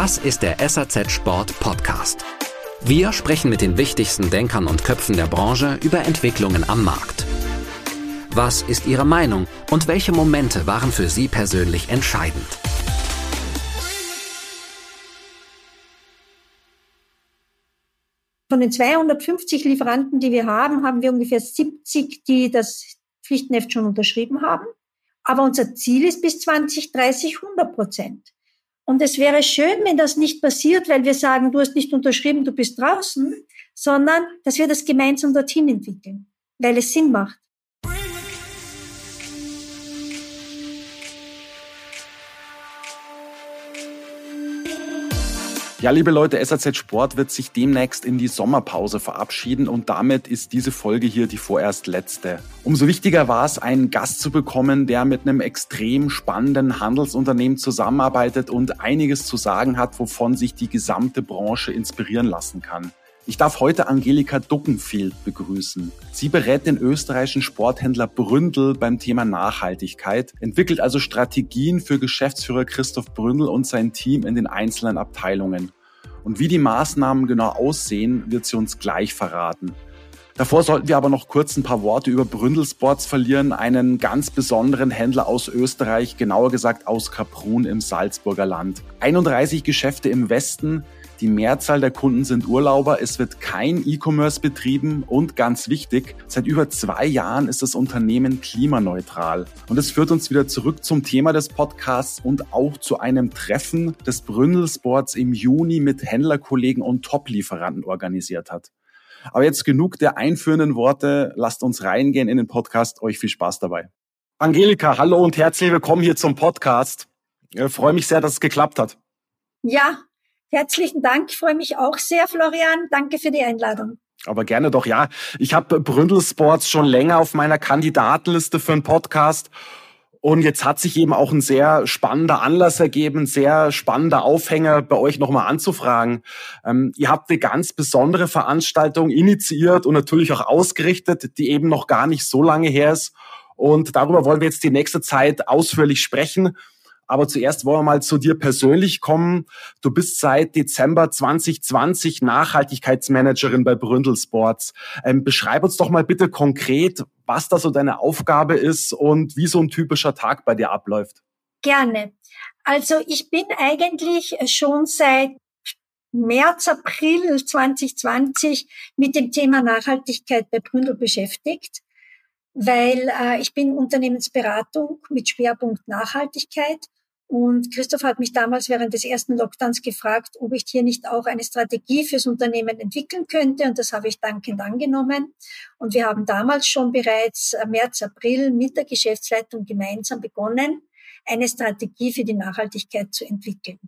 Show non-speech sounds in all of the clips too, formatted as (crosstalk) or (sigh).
Das ist der SAZ Sport Podcast. Wir sprechen mit den wichtigsten Denkern und Köpfen der Branche über Entwicklungen am Markt. Was ist Ihre Meinung und welche Momente waren für Sie persönlich entscheidend? Von den 250 Lieferanten, die wir haben, haben wir ungefähr 70, die das Pflichtenheft schon unterschrieben haben. Aber unser Ziel ist bis 2030 100 Prozent. Und es wäre schön, wenn das nicht passiert, weil wir sagen, du hast nicht unterschrieben, du bist draußen, sondern dass wir das gemeinsam dorthin entwickeln, weil es Sinn macht. Ja, liebe Leute, SAZ Sport wird sich demnächst in die Sommerpause verabschieden und damit ist diese Folge hier die vorerst letzte. Umso wichtiger war es, einen Gast zu bekommen, der mit einem extrem spannenden Handelsunternehmen zusammenarbeitet und einiges zu sagen hat, wovon sich die gesamte Branche inspirieren lassen kann. Ich darf heute Angelika Duckenfeld begrüßen. Sie berät den österreichischen Sporthändler Bründel beim Thema Nachhaltigkeit, entwickelt also Strategien für Geschäftsführer Christoph Bründel und sein Team in den einzelnen Abteilungen. Und wie die Maßnahmen genau aussehen, wird sie uns gleich verraten. Davor sollten wir aber noch kurz ein paar Worte über Bründel Sports verlieren, einen ganz besonderen Händler aus Österreich, genauer gesagt aus Kaprun im Salzburger Land. 31 Geschäfte im Westen, die Mehrzahl der Kunden sind Urlauber, es wird kein E-Commerce betrieben und ganz wichtig, seit über zwei Jahren ist das Unternehmen klimaneutral. Und es führt uns wieder zurück zum Thema des Podcasts und auch zu einem Treffen des Bründel Sports im Juni mit Händlerkollegen und Top-Lieferanten organisiert hat. Aber jetzt genug der einführenden Worte. Lasst uns reingehen in den Podcast. Euch viel Spaß dabei. Angelika, hallo und herzlich willkommen hier zum Podcast. Ich freue mich sehr, dass es geklappt hat. Ja, Herzlichen Dank, ich freue mich auch sehr, Florian. Danke für die Einladung. Aber gerne doch, ja. Ich habe Bründel Sports schon länger auf meiner Kandidatenliste für einen Podcast. Und jetzt hat sich eben auch ein sehr spannender Anlass ergeben, sehr spannender Aufhänger bei euch nochmal anzufragen. Ähm, ihr habt eine ganz besondere Veranstaltung initiiert und natürlich auch ausgerichtet, die eben noch gar nicht so lange her ist. Und darüber wollen wir jetzt die nächste Zeit ausführlich sprechen. Aber zuerst wollen wir mal zu dir persönlich kommen. Du bist seit Dezember 2020 Nachhaltigkeitsmanagerin bei Bründel Sports. Ähm, beschreib uns doch mal bitte konkret, was da so deine Aufgabe ist und wie so ein typischer Tag bei dir abläuft. Gerne. Also ich bin eigentlich schon seit März, April 2020 mit dem Thema Nachhaltigkeit bei Bründel beschäftigt, weil äh, ich bin Unternehmensberatung mit Schwerpunkt Nachhaltigkeit und Christoph hat mich damals während des ersten Lockdowns gefragt, ob ich hier nicht auch eine Strategie fürs Unternehmen entwickeln könnte. Und das habe ich dankend angenommen. Und wir haben damals schon bereits März, April mit der Geschäftsleitung gemeinsam begonnen, eine Strategie für die Nachhaltigkeit zu entwickeln.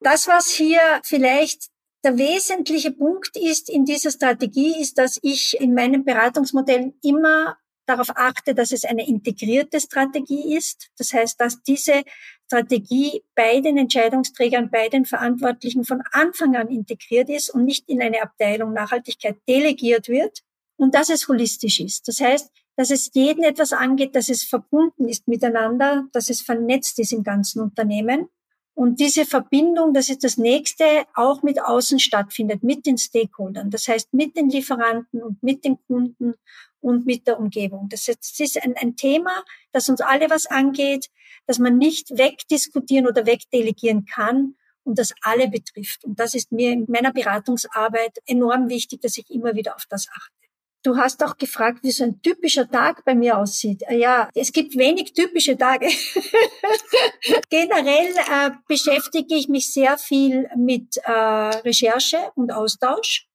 Das, was hier vielleicht der wesentliche Punkt ist in dieser Strategie, ist, dass ich in meinen Beratungsmodellen immer darauf achte, dass es eine integrierte Strategie ist. Das heißt, dass diese Strategie bei den Entscheidungsträgern, bei den Verantwortlichen von Anfang an integriert ist und nicht in eine Abteilung Nachhaltigkeit delegiert wird und dass es holistisch ist. Das heißt, dass es jeden etwas angeht, dass es verbunden ist miteinander, dass es vernetzt ist im ganzen Unternehmen und diese Verbindung, das ist das nächste, auch mit außen stattfindet, mit den Stakeholdern. Das heißt, mit den Lieferanten und mit den Kunden und mit der Umgebung. Das ist ein, ein Thema, das uns alle was angeht, dass man nicht wegdiskutieren oder wegdelegieren kann und das alle betrifft. Und das ist mir in meiner Beratungsarbeit enorm wichtig, dass ich immer wieder auf das achte. Du hast auch gefragt, wie so ein typischer Tag bei mir aussieht. Äh, ja, es gibt wenig typische Tage. (laughs) Generell äh, beschäftige ich mich sehr viel mit äh, Recherche und Austausch,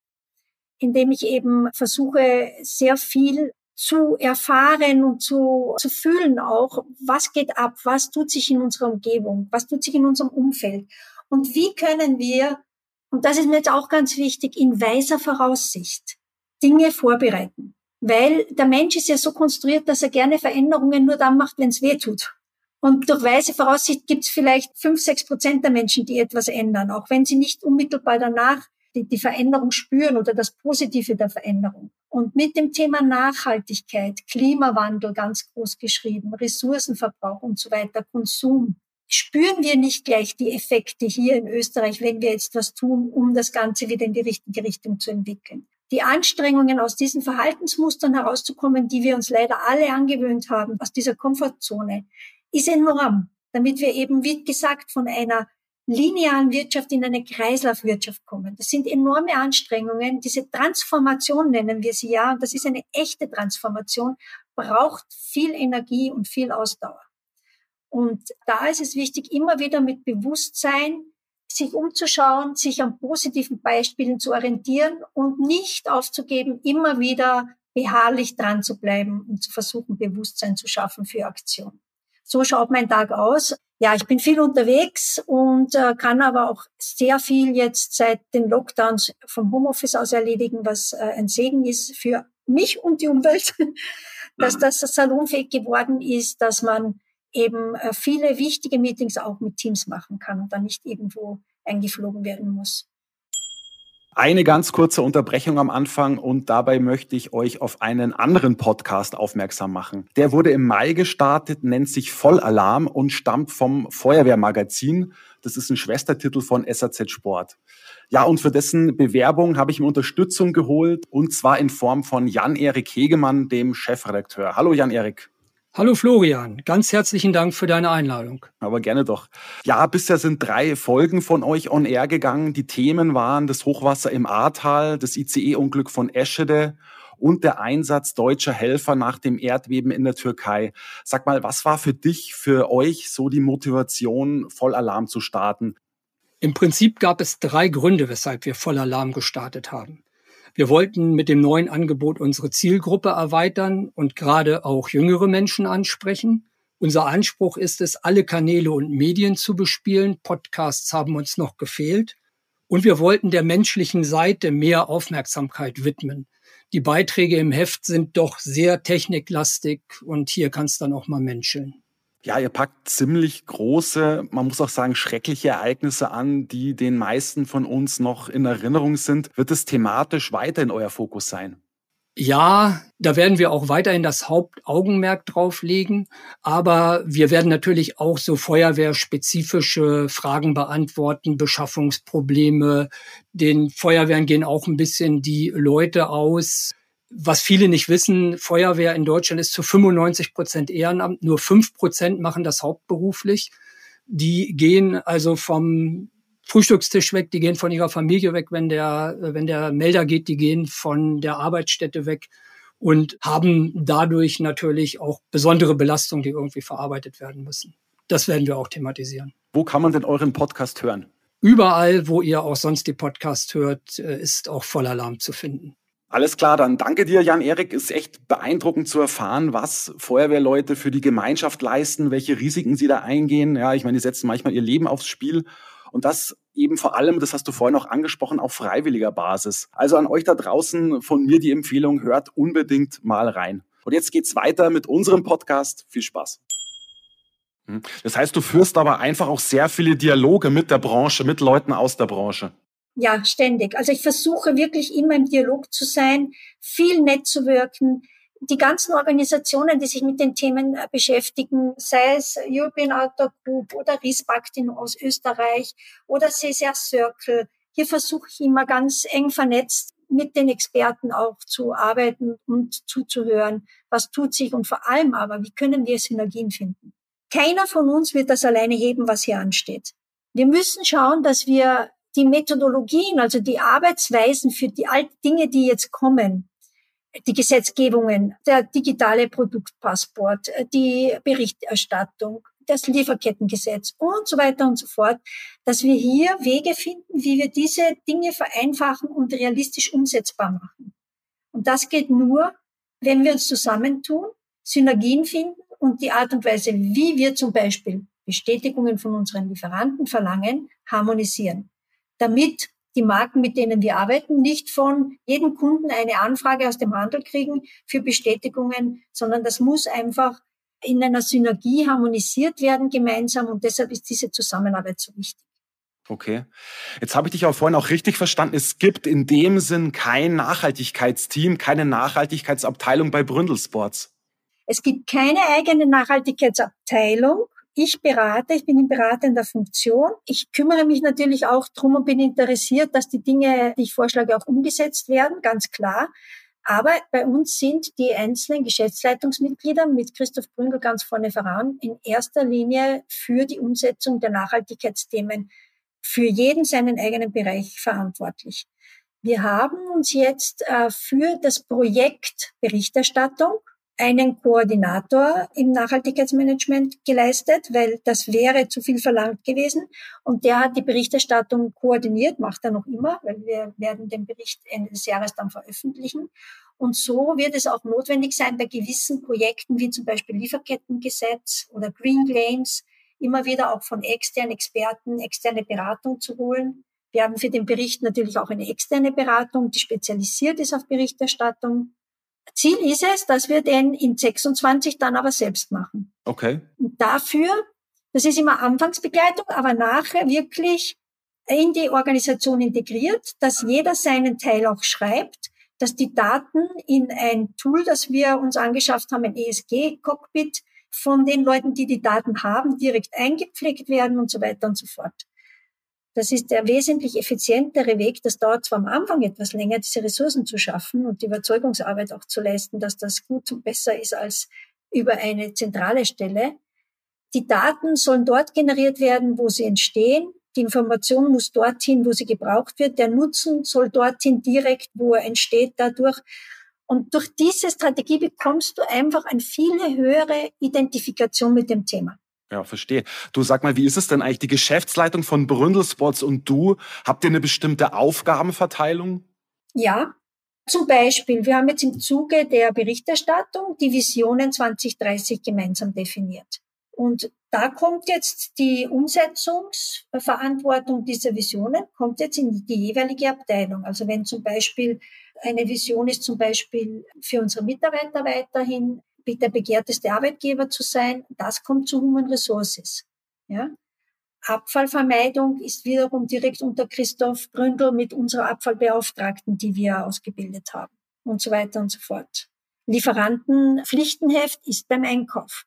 indem ich eben versuche, sehr viel zu erfahren und zu, zu fühlen auch, was geht ab, was tut sich in unserer Umgebung, was tut sich in unserem Umfeld und wie können wir, und das ist mir jetzt auch ganz wichtig, in weiser Voraussicht Dinge vorbereiten. Weil der Mensch ist ja so konstruiert, dass er gerne Veränderungen nur dann macht, wenn es weh tut. Und durch weise Voraussicht gibt es vielleicht fünf, sechs Prozent der Menschen, die etwas ändern, auch wenn sie nicht unmittelbar danach die, die Veränderung spüren oder das Positive der Veränderung. Und mit dem Thema Nachhaltigkeit, Klimawandel ganz groß geschrieben, Ressourcenverbrauch und so weiter, Konsum, spüren wir nicht gleich die Effekte hier in Österreich, wenn wir jetzt was tun, um das Ganze wieder in die richtige Richtung zu entwickeln. Die Anstrengungen aus diesen Verhaltensmustern herauszukommen, die wir uns leider alle angewöhnt haben, aus dieser Komfortzone, ist enorm, damit wir eben, wie gesagt, von einer linearen Wirtschaft in eine Kreislaufwirtschaft kommen. Das sind enorme Anstrengungen. Diese Transformation nennen wir sie ja, und das ist eine echte Transformation, braucht viel Energie und viel Ausdauer. Und da ist es wichtig, immer wieder mit Bewusstsein sich umzuschauen, sich an positiven Beispielen zu orientieren und nicht aufzugeben, immer wieder beharrlich dran zu bleiben und zu versuchen, Bewusstsein zu schaffen für Aktion. So schaut mein Tag aus. Ja, ich bin viel unterwegs und äh, kann aber auch sehr viel jetzt seit den Lockdowns vom Homeoffice aus erledigen, was äh, ein Segen ist für mich und die Umwelt, (laughs) dass das salonfähig geworden ist, dass man eben äh, viele wichtige Meetings auch mit Teams machen kann und dann nicht irgendwo eingeflogen werden muss. Eine ganz kurze Unterbrechung am Anfang und dabei möchte ich euch auf einen anderen Podcast aufmerksam machen. Der wurde im Mai gestartet, nennt sich Vollalarm und stammt vom Feuerwehrmagazin. Das ist ein Schwestertitel von SAZ Sport. Ja, und für dessen Bewerbung habe ich mir Unterstützung geholt und zwar in Form von Jan-Erik Hegemann, dem Chefredakteur. Hallo Jan-Erik. Hallo Florian, ganz herzlichen Dank für deine Einladung. Aber gerne doch. Ja, bisher sind drei Folgen von euch on air gegangen. Die Themen waren das Hochwasser im Ahrtal, das ICE-Unglück von Eschede und der Einsatz deutscher Helfer nach dem Erdbeben in der Türkei. Sag mal, was war für dich, für euch so die Motivation, Vollalarm zu starten? Im Prinzip gab es drei Gründe, weshalb wir Vollalarm gestartet haben. Wir wollten mit dem neuen Angebot unsere Zielgruppe erweitern und gerade auch jüngere Menschen ansprechen. Unser Anspruch ist es, alle Kanäle und Medien zu bespielen. Podcasts haben uns noch gefehlt. Und wir wollten der menschlichen Seite mehr Aufmerksamkeit widmen. Die Beiträge im Heft sind doch sehr techniklastig und hier kann es dann auch mal menscheln. Ja, ihr packt ziemlich große, man muss auch sagen, schreckliche Ereignisse an, die den meisten von uns noch in Erinnerung sind. Wird es thematisch weiter in euer Fokus sein? Ja, da werden wir auch weiterhin das Hauptaugenmerk drauf legen. Aber wir werden natürlich auch so feuerwehrspezifische Fragen beantworten, Beschaffungsprobleme. Den Feuerwehren gehen auch ein bisschen die Leute aus, was viele nicht wissen, Feuerwehr in Deutschland ist zu 95 Prozent Ehrenamt, nur fünf Prozent machen das hauptberuflich. Die gehen also vom Frühstückstisch weg, die gehen von ihrer Familie weg, wenn der, wenn der Melder geht, die gehen von der Arbeitsstätte weg und haben dadurch natürlich auch besondere Belastungen, die irgendwie verarbeitet werden müssen. Das werden wir auch thematisieren. Wo kann man denn euren Podcast hören? Überall, wo ihr auch sonst die Podcast hört, äh, ist auch Vollalarm zu finden. Alles klar, dann danke dir, Jan-Erik. Ist echt beeindruckend zu erfahren, was Feuerwehrleute für die Gemeinschaft leisten, welche Risiken sie da eingehen. Ja, ich meine, die setzen manchmal ihr Leben aufs Spiel. Und das eben vor allem, das hast du vorhin auch angesprochen, auf freiwilliger Basis. Also an euch da draußen von mir die Empfehlung, hört unbedingt mal rein. Und jetzt geht's weiter mit unserem Podcast. Viel Spaß. Hm. Das heißt, du führst aber einfach auch sehr viele Dialoge mit der Branche, mit Leuten aus der Branche. Ja, ständig. Also ich versuche wirklich immer im Dialog zu sein, viel nett zu wirken. Die ganzen Organisationen, die sich mit den Themen äh, beschäftigen, sei es European Outdoor Group oder Riesbaktin aus Österreich oder CSR Circle, hier versuche ich immer ganz eng vernetzt mit den Experten auch zu arbeiten und zuzuhören, was tut sich und vor allem aber, wie können wir Synergien finden. Keiner von uns wird das alleine heben, was hier ansteht. Wir müssen schauen, dass wir die Methodologien, also die Arbeitsweisen für die alten Dinge, die jetzt kommen, die Gesetzgebungen, der digitale Produktpassport, die Berichterstattung, das Lieferkettengesetz und so weiter und so fort, dass wir hier Wege finden, wie wir diese Dinge vereinfachen und realistisch umsetzbar machen. Und das geht nur, wenn wir uns zusammentun, Synergien finden und die Art und Weise, wie wir zum Beispiel Bestätigungen von unseren Lieferanten verlangen, harmonisieren damit die Marken, mit denen wir arbeiten, nicht von jedem Kunden eine Anfrage aus dem Handel kriegen für Bestätigungen, sondern das muss einfach in einer Synergie harmonisiert werden gemeinsam und deshalb ist diese Zusammenarbeit so wichtig. Okay. Jetzt habe ich dich auch vorhin auch richtig verstanden. Es gibt in dem Sinn kein Nachhaltigkeitsteam, keine Nachhaltigkeitsabteilung bei Bründel Sports. Es gibt keine eigene Nachhaltigkeitsabteilung, ich berate, ich bin in beratender Funktion. Ich kümmere mich natürlich auch drum und bin interessiert, dass die Dinge, die ich vorschlage, auch umgesetzt werden, ganz klar. Aber bei uns sind die einzelnen Geschäftsleitungsmitglieder mit Christoph Brüngel ganz vorne voran in erster Linie für die Umsetzung der Nachhaltigkeitsthemen für jeden seinen eigenen Bereich verantwortlich. Wir haben uns jetzt äh, für das Projekt Berichterstattung einen Koordinator im Nachhaltigkeitsmanagement geleistet, weil das wäre zu viel verlangt gewesen. Und der hat die Berichterstattung koordiniert, macht er noch immer, weil wir werden den Bericht Ende des Jahres dann veröffentlichen. Und so wird es auch notwendig sein, bei gewissen Projekten wie zum Beispiel Lieferkettengesetz oder Green Claims immer wieder auch von externen Experten externe Beratung zu holen. Wir haben für den Bericht natürlich auch eine externe Beratung, die spezialisiert ist auf Berichterstattung. Ziel ist es, dass wir den in 26 dann aber selbst machen. Okay. Und dafür, das ist immer Anfangsbegleitung, aber nachher wirklich in die Organisation integriert, dass jeder seinen Teil auch schreibt, dass die Daten in ein Tool, das wir uns angeschafft haben, ein ESG-Cockpit, von den Leuten, die die Daten haben, direkt eingepflegt werden und so weiter und so fort. Das ist der wesentlich effizientere Weg. Das dauert zwar am Anfang etwas länger, diese Ressourcen zu schaffen und die Überzeugungsarbeit auch zu leisten, dass das gut und besser ist als über eine zentrale Stelle. Die Daten sollen dort generiert werden, wo sie entstehen. Die Information muss dorthin, wo sie gebraucht wird. Der Nutzen soll dorthin direkt, wo er entsteht, dadurch. Und durch diese Strategie bekommst du einfach eine viel höhere Identifikation mit dem Thema. Ja, verstehe. Du sag mal, wie ist es denn eigentlich die Geschäftsleitung von Bründelspots und du? Habt ihr eine bestimmte Aufgabenverteilung? Ja, zum Beispiel, wir haben jetzt im Zuge der Berichterstattung die Visionen 2030 gemeinsam definiert. Und da kommt jetzt die Umsetzungsverantwortung dieser Visionen, kommt jetzt in die jeweilige Abteilung. Also wenn zum Beispiel eine Vision ist zum Beispiel für unsere Mitarbeiter weiterhin der begehrteste Arbeitgeber zu sein, das kommt zu Human Resources. Ja? Abfallvermeidung ist wiederum direkt unter Christoph Bründel mit unserer Abfallbeauftragten, die wir ausgebildet haben und so weiter und so fort. Lieferantenpflichtenheft ist beim Einkauf.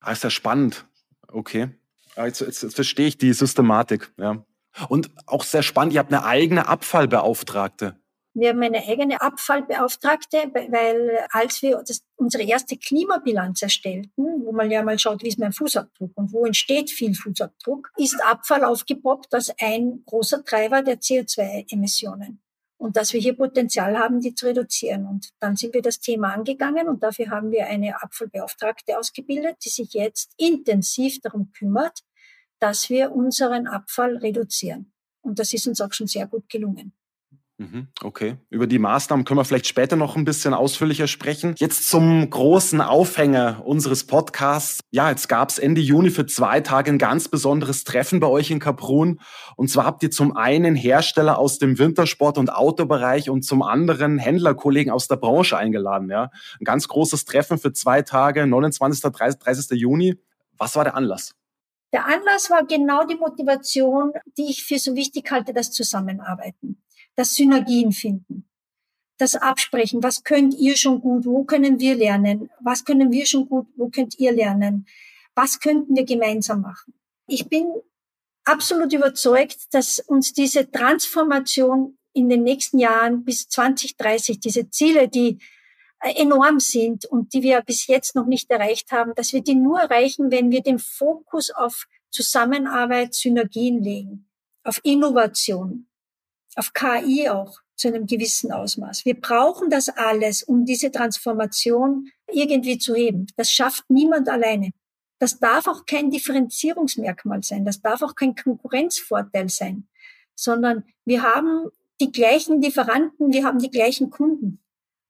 Ah, ist ja spannend. Okay. Ah, jetzt, jetzt, jetzt verstehe ich die Systematik. Ja. Und auch sehr spannend, ihr habt eine eigene Abfallbeauftragte. Wir haben eine eigene Abfallbeauftragte, weil als wir das, unsere erste Klimabilanz erstellten, wo man ja mal schaut, wie ist mein Fußabdruck und wo entsteht viel Fußabdruck, ist Abfall aufgepoppt als ein großer Treiber der CO2-Emissionen. Und dass wir hier Potenzial haben, die zu reduzieren. Und dann sind wir das Thema angegangen und dafür haben wir eine Abfallbeauftragte ausgebildet, die sich jetzt intensiv darum kümmert, dass wir unseren Abfall reduzieren. Und das ist uns auch schon sehr gut gelungen. Mhm, okay. Über die Maßnahmen können wir vielleicht später noch ein bisschen ausführlicher sprechen. Jetzt zum großen Aufhänger unseres Podcasts. Ja, jetzt gab es Ende Juni für zwei Tage ein ganz besonderes Treffen bei euch in Kaprun. Und zwar habt ihr zum einen Hersteller aus dem Wintersport- und Autobereich und zum anderen Händlerkollegen aus der Branche eingeladen. Ja, ein ganz großes Treffen für zwei Tage, 29. 30. 30. Juni. Was war der Anlass? Der Anlass war genau die Motivation, die ich für so wichtig halte, das Zusammenarbeiten das Synergien finden, das Absprechen, was könnt ihr schon gut, wo können wir lernen, was können wir schon gut, wo könnt ihr lernen, was könnten wir gemeinsam machen. Ich bin absolut überzeugt, dass uns diese Transformation in den nächsten Jahren bis 2030, diese Ziele, die enorm sind und die wir bis jetzt noch nicht erreicht haben, dass wir die nur erreichen, wenn wir den Fokus auf Zusammenarbeit, Synergien legen, auf Innovation, auf KI auch zu einem gewissen Ausmaß. Wir brauchen das alles, um diese Transformation irgendwie zu heben. Das schafft niemand alleine. Das darf auch kein Differenzierungsmerkmal sein. Das darf auch kein Konkurrenzvorteil sein, sondern wir haben die gleichen Lieferanten, wir haben die gleichen Kunden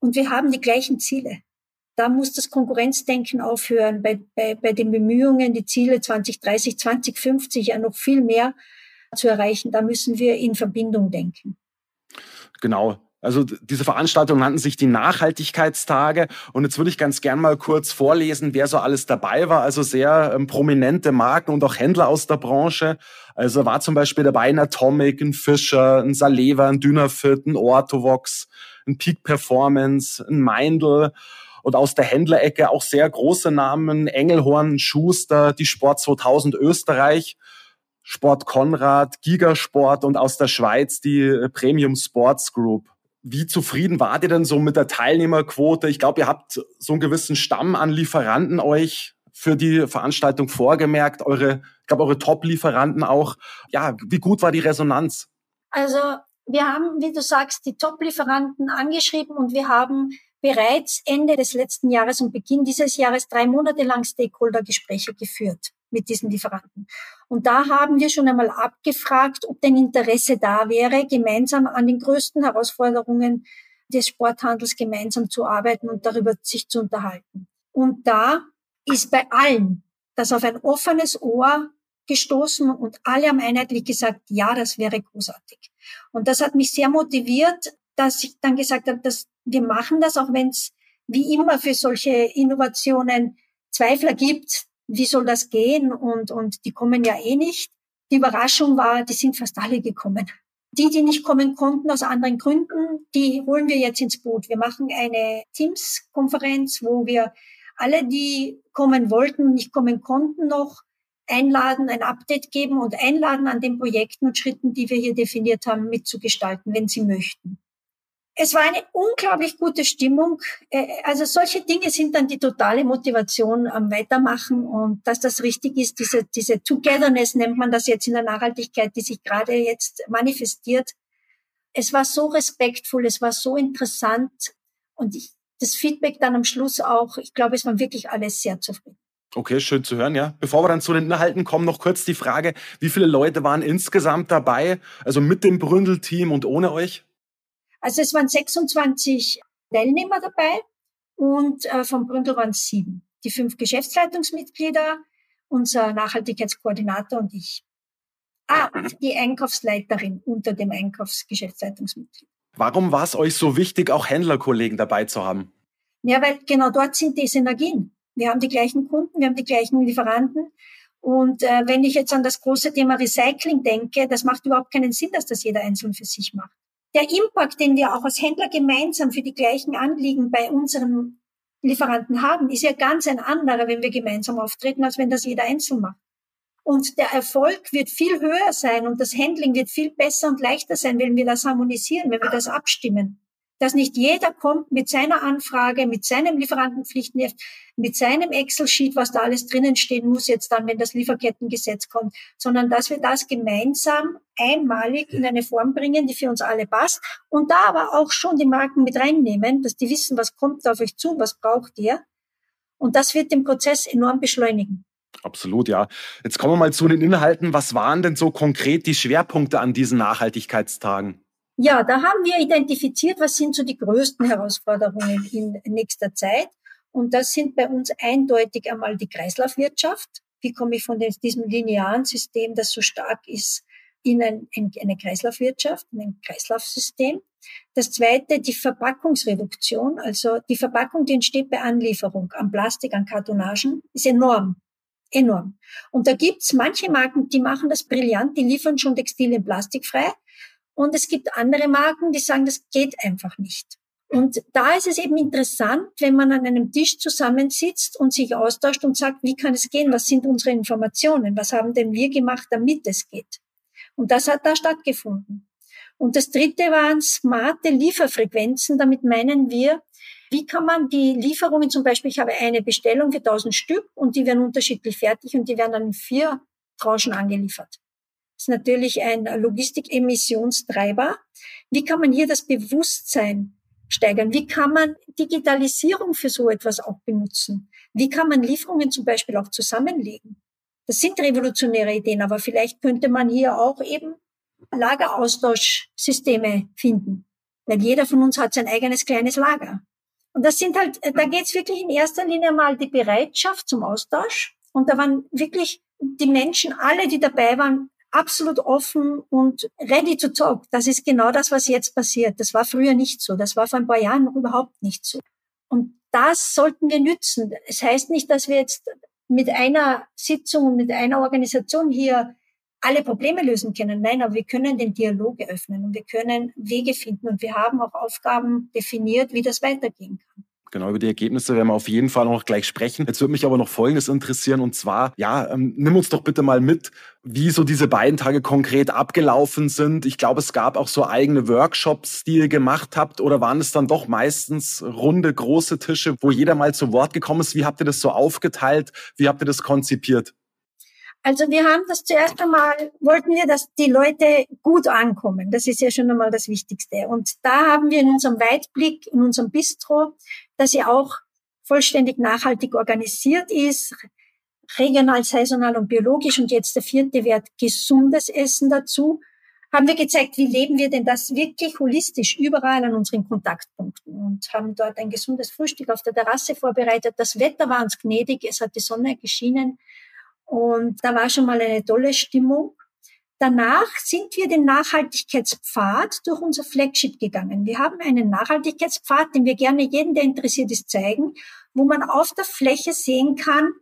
und wir haben die gleichen Ziele. Da muss das Konkurrenzdenken aufhören bei, bei, bei den Bemühungen, die Ziele 2030, 2050, ja noch viel mehr zu erreichen. Da müssen wir in Verbindung denken. Genau. Also diese Veranstaltung nannten sich die Nachhaltigkeitstage. Und jetzt würde ich ganz gern mal kurz vorlesen, wer so alles dabei war. Also sehr ähm, prominente Marken und auch Händler aus der Branche. Also war zum Beispiel dabei ein Atomic, ein Fischer, ein Saleva, ein Dynafit, ein Orthovox, ein Peak Performance, ein Meindl Und aus der Händlerecke auch sehr große Namen, Engelhorn, Schuster, die Sport 2000 Österreich, Sport Konrad, Gigasport und aus der Schweiz die äh, Premium Sports Group. Wie zufrieden wart ihr denn so mit der Teilnehmerquote? Ich glaube, ihr habt so einen gewissen Stamm an Lieferanten euch für die Veranstaltung vorgemerkt, eure, ich glaube, eure Top-Lieferanten auch. Ja, wie gut war die Resonanz? Also wir haben, wie du sagst, die Top-Lieferanten angeschrieben und wir haben bereits Ende des letzten Jahres und Beginn dieses Jahres drei Monate lang Stakeholder-Gespräche geführt mit diesen Lieferanten. Und da haben wir schon einmal abgefragt, ob denn Interesse da wäre, gemeinsam an den größten Herausforderungen des Sporthandels gemeinsam zu arbeiten und darüber sich zu unterhalten. Und da ist bei allen das auf ein offenes Ohr gestoßen und alle haben einheitlich gesagt, ja, das wäre großartig. Und das hat mich sehr motiviert, dass ich dann gesagt habe, dass wir machen das, auch wenn es wie immer für solche Innovationen Zweifler gibt, wie soll das gehen und, und die kommen ja eh nicht. Die Überraschung war, die sind fast alle gekommen. Die, die nicht kommen konnten aus anderen Gründen, die holen wir jetzt ins Boot. Wir machen eine Teams-Konferenz, wo wir alle, die kommen wollten, nicht kommen konnten noch, einladen, ein Update geben und einladen, an den Projekten und Schritten, die wir hier definiert haben, mitzugestalten, wenn sie möchten. Es war eine unglaublich gute Stimmung. Äh, also solche Dinge sind dann die totale Motivation am Weitermachen und dass das richtig ist, diese, diese Togetherness nennt man das jetzt in der Nachhaltigkeit, die sich gerade jetzt manifestiert. Es war so respektvoll, es war so interessant und ich, das Feedback dann am Schluss auch, ich glaube, es waren wirklich alle sehr zufrieden. Okay, schön zu hören, ja. Bevor wir dann zu den Inhalten kommen, noch kurz die Frage, wie viele Leute waren insgesamt dabei, also mit dem Bründel-Team und ohne euch? Also es waren 26 Teilnehmer dabei und äh, vom Bründel waren es sieben. Die fünf Geschäftsleitungsmitglieder, unser Nachhaltigkeitskoordinator und ich. Ah, die Einkaufsleiterin unter dem Einkaufsgeschäftsleitungsmitglied. Warum war es euch so wichtig, auch Händlerkollegen dabei zu haben? Ja, weil genau dort sind die Synergien. Wir haben die gleichen Kunden, wir haben die gleichen Lieferanten. Und äh, wenn ich jetzt an das große Thema Recycling denke, das macht überhaupt keinen Sinn, dass das jeder einzeln für sich macht. Der Impact, den wir auch als Händler gemeinsam für die gleichen Anliegen bei unseren Lieferanten haben, ist ja ganz ein anderer, wenn wir gemeinsam auftreten, als wenn das jeder einzeln macht. Und der Erfolg wird viel höher sein und das Handling wird viel besser und leichter sein, wenn wir das harmonisieren, wenn wir das abstimmen dass nicht jeder kommt mit seiner Anfrage, mit seinem Lieferantenpflichtenheft, mit seinem Excel-Sheet, was da alles drinnen stehen muss jetzt dann, wenn das Lieferkettengesetz kommt, sondern dass wir das gemeinsam einmalig in eine Form bringen, die für uns alle passt und da aber auch schon die Marken mit reinnehmen, dass die wissen, was kommt auf euch zu, was braucht ihr. Und das wird den Prozess enorm beschleunigen. Absolut, ja. Jetzt kommen wir mal zu den Inhalten. Was waren denn so konkret die Schwerpunkte an diesen Nachhaltigkeitstagen? Ja, da haben wir identifiziert, was sind so die größten Herausforderungen in nächster Zeit. Und das sind bei uns eindeutig einmal die Kreislaufwirtschaft. Wie komme ich von diesem linearen System, das so stark ist, in, ein, in eine Kreislaufwirtschaft, in ein Kreislaufsystem. Das zweite, die Verpackungsreduktion, also die Verpackung, die entsteht bei Anlieferung an Plastik, an Kartonagen, ist enorm. Enorm. Und da gibt's manche Marken, die machen das brillant, die liefern schon Textilien plastikfrei. Und es gibt andere Marken, die sagen, das geht einfach nicht. Und da ist es eben interessant, wenn man an einem Tisch zusammensitzt und sich austauscht und sagt, wie kann es gehen? Was sind unsere Informationen? Was haben denn wir gemacht, damit es geht? Und das hat da stattgefunden. Und das dritte waren smarte Lieferfrequenzen. Damit meinen wir, wie kann man die Lieferungen zum Beispiel, ich habe eine Bestellung für 1000 Stück und die werden unterschiedlich fertig und die werden dann in vier Tranchen angeliefert ist natürlich ein Logistikemissionstreiber. Wie kann man hier das Bewusstsein steigern? Wie kann man Digitalisierung für so etwas auch benutzen? Wie kann man Lieferungen zum Beispiel auch zusammenlegen? Das sind revolutionäre Ideen, aber vielleicht könnte man hier auch eben Lageraustauschsysteme finden, weil jeder von uns hat sein eigenes kleines Lager. Und das sind halt, da geht es wirklich in erster Linie mal die Bereitschaft zum Austausch. Und da waren wirklich die Menschen, alle, die dabei waren, absolut offen und ready to talk. Das ist genau das, was jetzt passiert. Das war früher nicht so. Das war vor ein paar Jahren noch überhaupt nicht so. Und das sollten wir nützen. Es das heißt nicht, dass wir jetzt mit einer Sitzung und mit einer Organisation hier alle Probleme lösen können. Nein, aber wir können den Dialog eröffnen und wir können Wege finden und wir haben auch Aufgaben definiert, wie das weitergehen kann. Genau, über die Ergebnisse werden wir auf jeden Fall noch gleich sprechen. Jetzt würde mich aber noch Folgendes interessieren und zwar, ja, ähm, nimm uns doch bitte mal mit, wie so diese beiden Tage konkret abgelaufen sind. Ich glaube, es gab auch so eigene Workshops, die ihr gemacht habt oder waren es dann doch meistens runde, große Tische, wo jeder mal zu Wort gekommen ist? Wie habt ihr das so aufgeteilt? Wie habt ihr das konzipiert? Also wir haben das zuerst einmal, wollten wir, dass die Leute gut ankommen. Das ist ja schon einmal das Wichtigste. Und da haben wir in unserem Weitblick, in unserem Bistro, dass sie auch vollständig nachhaltig organisiert ist, regional, saisonal und biologisch. Und jetzt der vierte Wert, gesundes Essen dazu. Haben wir gezeigt, wie leben wir denn das wirklich holistisch überall an unseren Kontaktpunkten und haben dort ein gesundes Frühstück auf der Terrasse vorbereitet. Das Wetter war uns gnädig, es hat die Sonne geschienen und da war schon mal eine tolle Stimmung. Danach sind wir den Nachhaltigkeitspfad durch unser Flagship gegangen. Wir haben einen Nachhaltigkeitspfad, den wir gerne jedem, der interessiert ist, zeigen, wo man auf der Fläche sehen kann,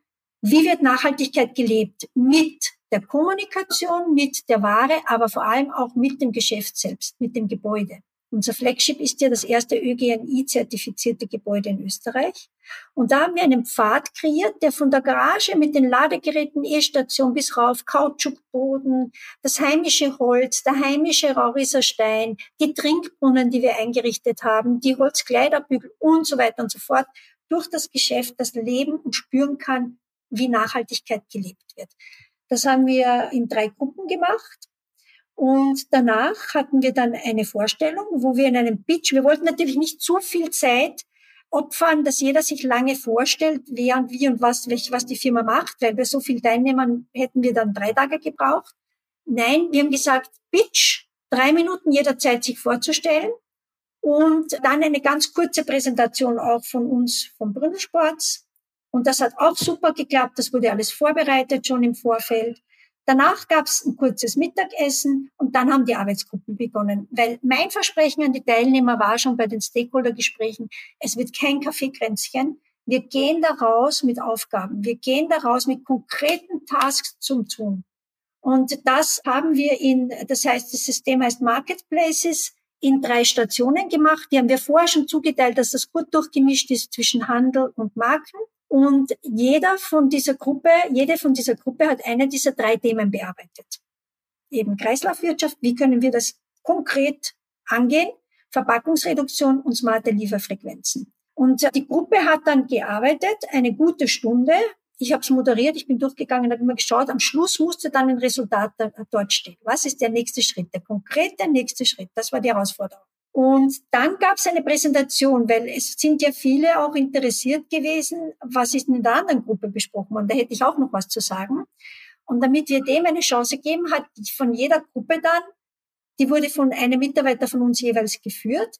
wie wird Nachhaltigkeit gelebt mit der Kommunikation, mit der Ware, aber vor allem auch mit dem Geschäft selbst, mit dem Gebäude. Unser Flagship ist ja das erste ÖGNI-zertifizierte Gebäude in Österreich. Und da haben wir einen Pfad kreiert, der von der Garage mit den Ladegeräten, E-Station bis rauf, Kautschukboden, das heimische Holz, der heimische Rauriser Stein, die Trinkbrunnen, die wir eingerichtet haben, die Holzkleiderbügel und so weiter und so fort, durch das Geschäft das Leben und spüren kann, wie Nachhaltigkeit gelebt wird. Das haben wir in drei Gruppen gemacht. Und danach hatten wir dann eine Vorstellung, wo wir in einem Pitch, wir wollten natürlich nicht zu viel Zeit opfern, dass jeder sich lange vorstellt, wer und wie und was, was die Firma macht, weil bei so vielen Teilnehmern hätten wir dann drei Tage gebraucht. Nein, wir haben gesagt, Pitch, drei Minuten jederzeit sich vorzustellen und dann eine ganz kurze Präsentation auch von uns vom Brünnensports. Und das hat auch super geklappt. Das wurde alles vorbereitet schon im Vorfeld. Danach gab es ein kurzes Mittagessen und dann haben die Arbeitsgruppen begonnen. Weil mein Versprechen an die Teilnehmer war schon bei den Stakeholder-Gesprächen, es wird kein Kaffeekränzchen. Wir gehen da raus mit Aufgaben. Wir gehen da raus mit konkreten Tasks zum Tun. Und das haben wir in, das heißt, das System heißt Marketplaces, in drei Stationen gemacht. Die haben wir vorher schon zugeteilt, dass das gut durchgemischt ist zwischen Handel und Marken. Und jeder von dieser Gruppe, jede von dieser Gruppe hat eine dieser drei Themen bearbeitet. Eben Kreislaufwirtschaft, wie können wir das konkret angehen? Verpackungsreduktion und smarte Lieferfrequenzen. Und die Gruppe hat dann gearbeitet, eine gute Stunde. Ich habe es moderiert, ich bin durchgegangen, habe immer geschaut. Am Schluss musste dann ein Resultat dort stehen. Was ist der nächste Schritt? Der konkrete nächste Schritt. Das war die Herausforderung. Und dann gab es eine Präsentation, weil es sind ja viele auch interessiert gewesen, was ist in der anderen Gruppe besprochen worden. Da hätte ich auch noch was zu sagen. Und damit wir dem eine Chance geben, hat von jeder Gruppe dann, die wurde von einem Mitarbeiter von uns jeweils geführt,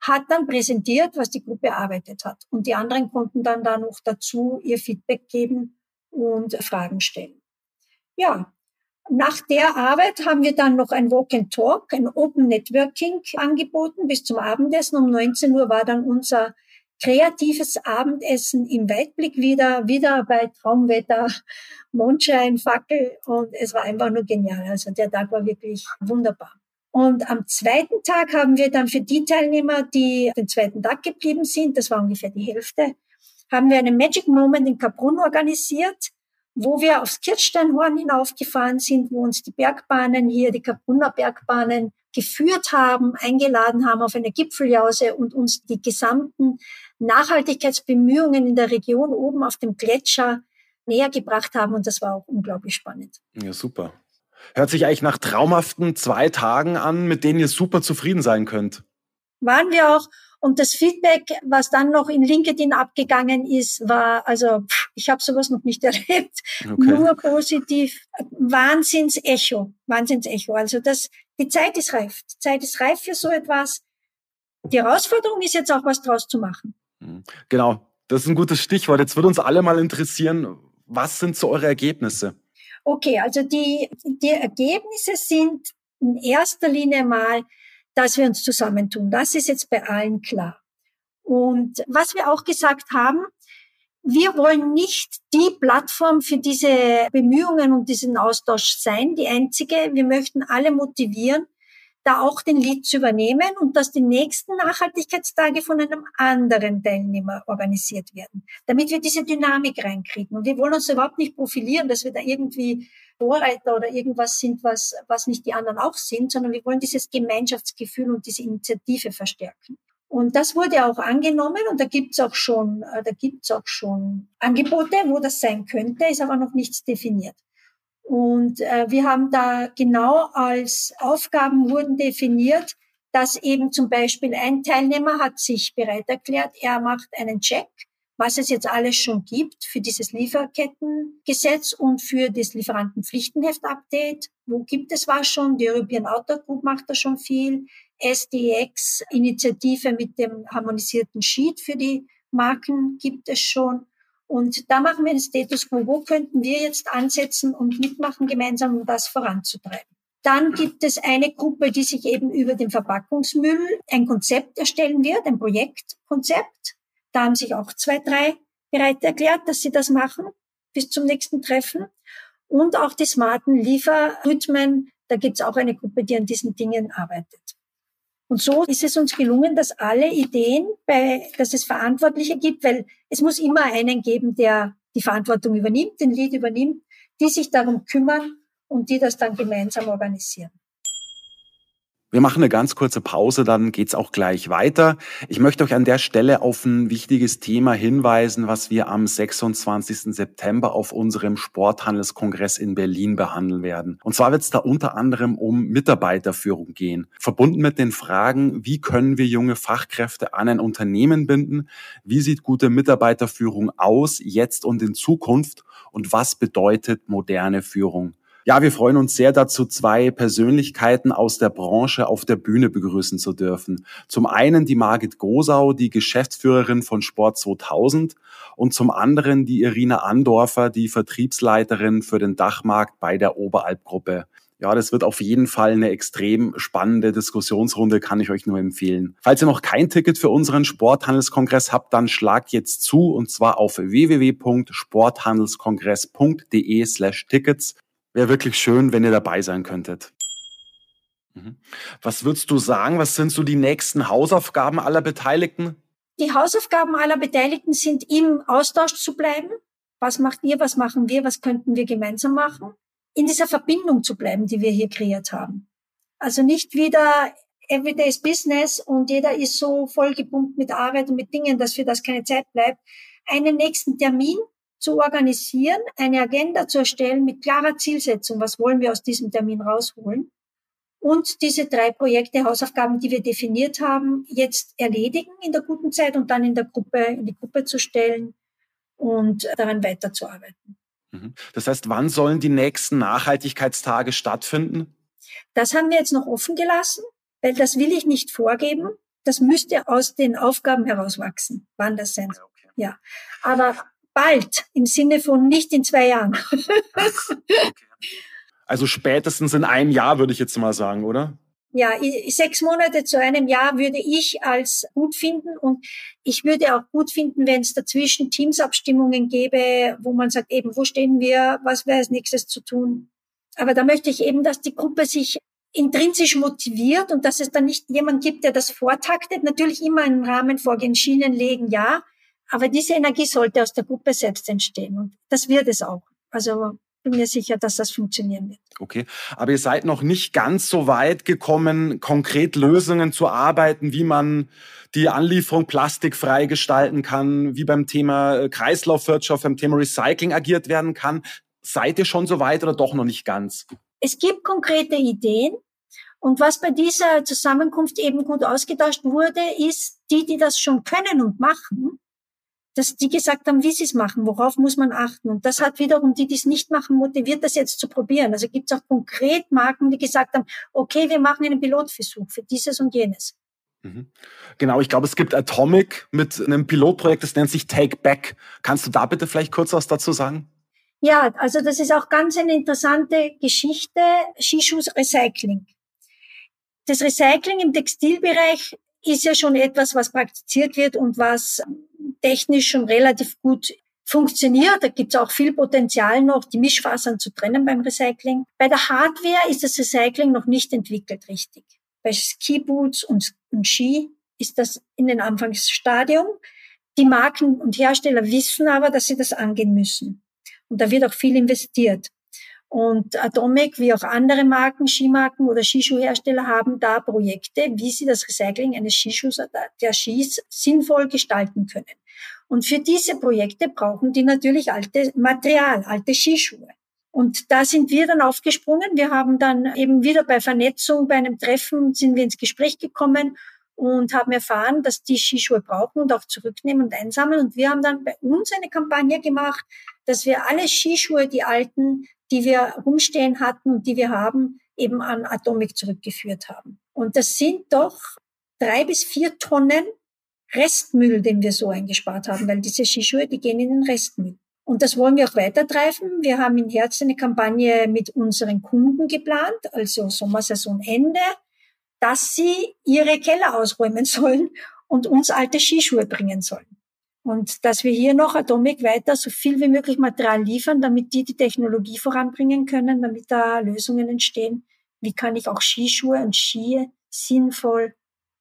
hat dann präsentiert, was die Gruppe erarbeitet hat. Und die anderen konnten dann da noch dazu ihr Feedback geben und Fragen stellen. Ja, nach der Arbeit haben wir dann noch ein Walk and Talk, ein Open Networking angeboten bis zum Abendessen. Um 19 Uhr war dann unser kreatives Abendessen im Weitblick wieder, wieder bei Traumwetter, (laughs) Mondschein, Fackel und es war einfach nur genial. Also der Tag war wirklich wunderbar. Und am zweiten Tag haben wir dann für die Teilnehmer, die den zweiten Tag geblieben sind, das war ungefähr die Hälfte, haben wir einen Magic Moment in Kaprun organisiert wo wir aufs Kirchsteinhorn hinaufgefahren sind, wo uns die Bergbahnen hier, die Kaprunner Bergbahnen, geführt haben, eingeladen haben auf eine Gipfeljause und uns die gesamten Nachhaltigkeitsbemühungen in der Region oben auf dem Gletscher näher gebracht haben. Und das war auch unglaublich spannend. Ja, super. Hört sich eigentlich nach traumhaften zwei Tagen an, mit denen ihr super zufrieden sein könnt. Waren wir auch. Und das Feedback, was dann noch in LinkedIn abgegangen ist, war, also ich habe sowas noch nicht (laughs) erlebt, okay. nur positiv. Wahnsinnsecho, Wahnsinnsecho. Also das, die Zeit ist reif. Die Zeit ist reif für so etwas. Die Herausforderung ist jetzt auch was draus zu machen. Hm. Genau, das ist ein gutes Stichwort. Jetzt würde uns alle mal interessieren, was sind so eure Ergebnisse? Okay, also die, die Ergebnisse sind in erster Linie mal, dass wir uns zusammentun. Das ist jetzt bei allen klar. Und was wir auch gesagt haben, wir wollen nicht die Plattform für diese Bemühungen und diesen Austausch sein, die einzige. Wir möchten alle motivieren, da auch den Lead zu übernehmen und dass die nächsten Nachhaltigkeitstage von einem anderen Teilnehmer organisiert werden, damit wir diese Dynamik reinkriegen. Und wir wollen uns überhaupt nicht profilieren, dass wir da irgendwie Vorreiter oder irgendwas sind, was, was nicht die anderen auch sind, sondern wir wollen dieses Gemeinschaftsgefühl und diese Initiative verstärken. Und das wurde auch angenommen und da gibt's auch schon, äh, da gibt's auch schon Angebote, wo das sein könnte, ist aber noch nichts definiert. Und äh, wir haben da genau als Aufgaben wurden definiert, dass eben zum Beispiel ein Teilnehmer hat sich bereit erklärt, er macht einen Check, was es jetzt alles schon gibt für dieses Lieferkettengesetz und für das Lieferantenpflichtenheft-Update. Wo gibt es was schon? Die European Auto Group macht da schon viel. SDX-Initiative mit dem harmonisierten Sheet für die Marken gibt es schon. Und da machen wir den Status quo. Wo könnten wir jetzt ansetzen und mitmachen gemeinsam, um das voranzutreiben? Dann gibt es eine Gruppe, die sich eben über den Verpackungsmüll ein Konzept erstellen wird, ein Projektkonzept. Da haben sich auch zwei, drei bereit erklärt, dass sie das machen bis zum nächsten Treffen. Und auch die smarten Lieferrhythmen, da gibt es auch eine Gruppe, die an diesen Dingen arbeitet. Und so ist es uns gelungen, dass alle Ideen, bei, dass es Verantwortliche gibt, weil es muss immer einen geben, der die Verantwortung übernimmt, den Lead übernimmt, die sich darum kümmern und die das dann gemeinsam organisieren. Wir machen eine ganz kurze Pause, dann geht's auch gleich weiter. Ich möchte euch an der Stelle auf ein wichtiges Thema hinweisen, was wir am 26. September auf unserem Sporthandelskongress in Berlin behandeln werden. Und zwar wird es da unter anderem um Mitarbeiterführung gehen, verbunden mit den Fragen, wie können wir junge Fachkräfte an ein Unternehmen binden, wie sieht gute Mitarbeiterführung aus jetzt und in Zukunft und was bedeutet moderne Führung. Ja, wir freuen uns sehr dazu, zwei Persönlichkeiten aus der Branche auf der Bühne begrüßen zu dürfen. Zum einen die Margit Grosau, die Geschäftsführerin von Sport 2000 und zum anderen die Irina Andorfer, die Vertriebsleiterin für den Dachmarkt bei der Oberalp-Gruppe. Ja, das wird auf jeden Fall eine extrem spannende Diskussionsrunde, kann ich euch nur empfehlen. Falls ihr noch kein Ticket für unseren Sporthandelskongress habt, dann schlagt jetzt zu und zwar auf www.sporthandelskongress.de slash Tickets. Wäre wirklich schön, wenn ihr dabei sein könntet. Mhm. Was würdest du sagen? Was sind so die nächsten Hausaufgaben aller Beteiligten? Die Hausaufgaben aller Beteiligten sind im Austausch zu bleiben. Was macht ihr? Was machen wir? Was könnten wir gemeinsam machen? In dieser Verbindung zu bleiben, die wir hier kreiert haben. Also nicht wieder Everyday's Business und jeder ist so vollgepumpt mit Arbeit und mit Dingen, dass für das keine Zeit bleibt. Einen nächsten Termin zu organisieren, eine Agenda zu erstellen mit klarer Zielsetzung, was wollen wir aus diesem Termin rausholen und diese drei Projekte, Hausaufgaben, die wir definiert haben, jetzt erledigen in der guten Zeit und dann in der Gruppe, in die Gruppe zu stellen und daran weiterzuarbeiten. Mhm. Das heißt, wann sollen die nächsten Nachhaltigkeitstage stattfinden? Das haben wir jetzt noch offen gelassen, weil das will ich nicht vorgeben. Das müsste aus den Aufgaben herauswachsen, wann das sein soll. Ja, aber bald im Sinne von nicht in zwei Jahren. also spätestens in einem Jahr würde ich jetzt mal sagen, oder? Ja, sechs Monate zu einem Jahr würde ich als gut finden und ich würde auch gut finden, wenn es dazwischen Teamsabstimmungen gäbe, wo man sagt, eben, wo stehen wir, was wäre als nächstes zu tun. Aber da möchte ich eben, dass die Gruppe sich intrinsisch motiviert und dass es dann nicht jemand gibt, der das vortaktet. Natürlich immer einen Rahmen vorgehen, Schienen legen, ja. Aber diese Energie sollte aus der Gruppe selbst entstehen und das wird es auch. Also bin mir sicher, dass das funktionieren wird. Okay, aber ihr seid noch nicht ganz so weit gekommen, konkret Lösungen zu arbeiten, wie man die Anlieferung plastikfrei gestalten kann, wie beim Thema äh, Kreislaufwirtschaft, beim Thema Recycling agiert werden kann. Seid ihr schon so weit oder doch noch nicht ganz? Es gibt konkrete Ideen. Und was bei dieser Zusammenkunft eben gut ausgetauscht wurde, ist, die, die das schon können und machen, dass die gesagt haben, wie sie es machen, worauf muss man achten. Und das hat wiederum die, die es nicht machen, motiviert, das jetzt zu probieren. Also gibt es auch konkret Marken, die gesagt haben, okay, wir machen einen Pilotversuch für dieses und jenes. Mhm. Genau, ich glaube, es gibt Atomic mit einem Pilotprojekt, das nennt sich Take Back. Kannst du da bitte vielleicht kurz was dazu sagen? Ja, also das ist auch ganz eine interessante Geschichte, Skischuss Recycling. Das Recycling im Textilbereich ist ja schon etwas, was praktiziert wird und was technisch schon relativ gut funktioniert. Da gibt es auch viel Potenzial noch, die Mischfasern zu trennen beim Recycling. Bei der Hardware ist das Recycling noch nicht entwickelt richtig. Bei Skiboots und, und Ski ist das in den Anfangsstadium. Die Marken und Hersteller wissen aber, dass sie das angehen müssen. Und da wird auch viel investiert. Und Atomic, wie auch andere Marken, Skimarken oder Skischuhhersteller haben da Projekte, wie sie das Recycling eines Skischuhs, der Skis sinnvoll gestalten können. Und für diese Projekte brauchen die natürlich alte Material, alte Skischuhe. Und da sind wir dann aufgesprungen. Wir haben dann eben wieder bei Vernetzung, bei einem Treffen sind wir ins Gespräch gekommen und haben erfahren, dass die Skischuhe brauchen und auch zurücknehmen und einsammeln. Und wir haben dann bei uns eine Kampagne gemacht, dass wir alle Skischuhe, die alten, die wir rumstehen hatten und die wir haben, eben an Atomic zurückgeführt haben. Und das sind doch drei bis vier Tonnen Restmüll, den wir so eingespart haben, weil diese Skischuhe, die gehen in den Restmüll. Und das wollen wir auch weitertreiben. Wir haben in Herz eine Kampagne mit unseren Kunden geplant, also Sommersaisonende, dass sie ihre Keller ausräumen (laughs) sollen und uns alte Skischuhe bringen sollen. Und dass wir hier noch Atomic weiter so viel wie möglich Material liefern, damit die die Technologie voranbringen können, damit da Lösungen entstehen. Wie kann ich auch Skischuhe und Ski sinnvoll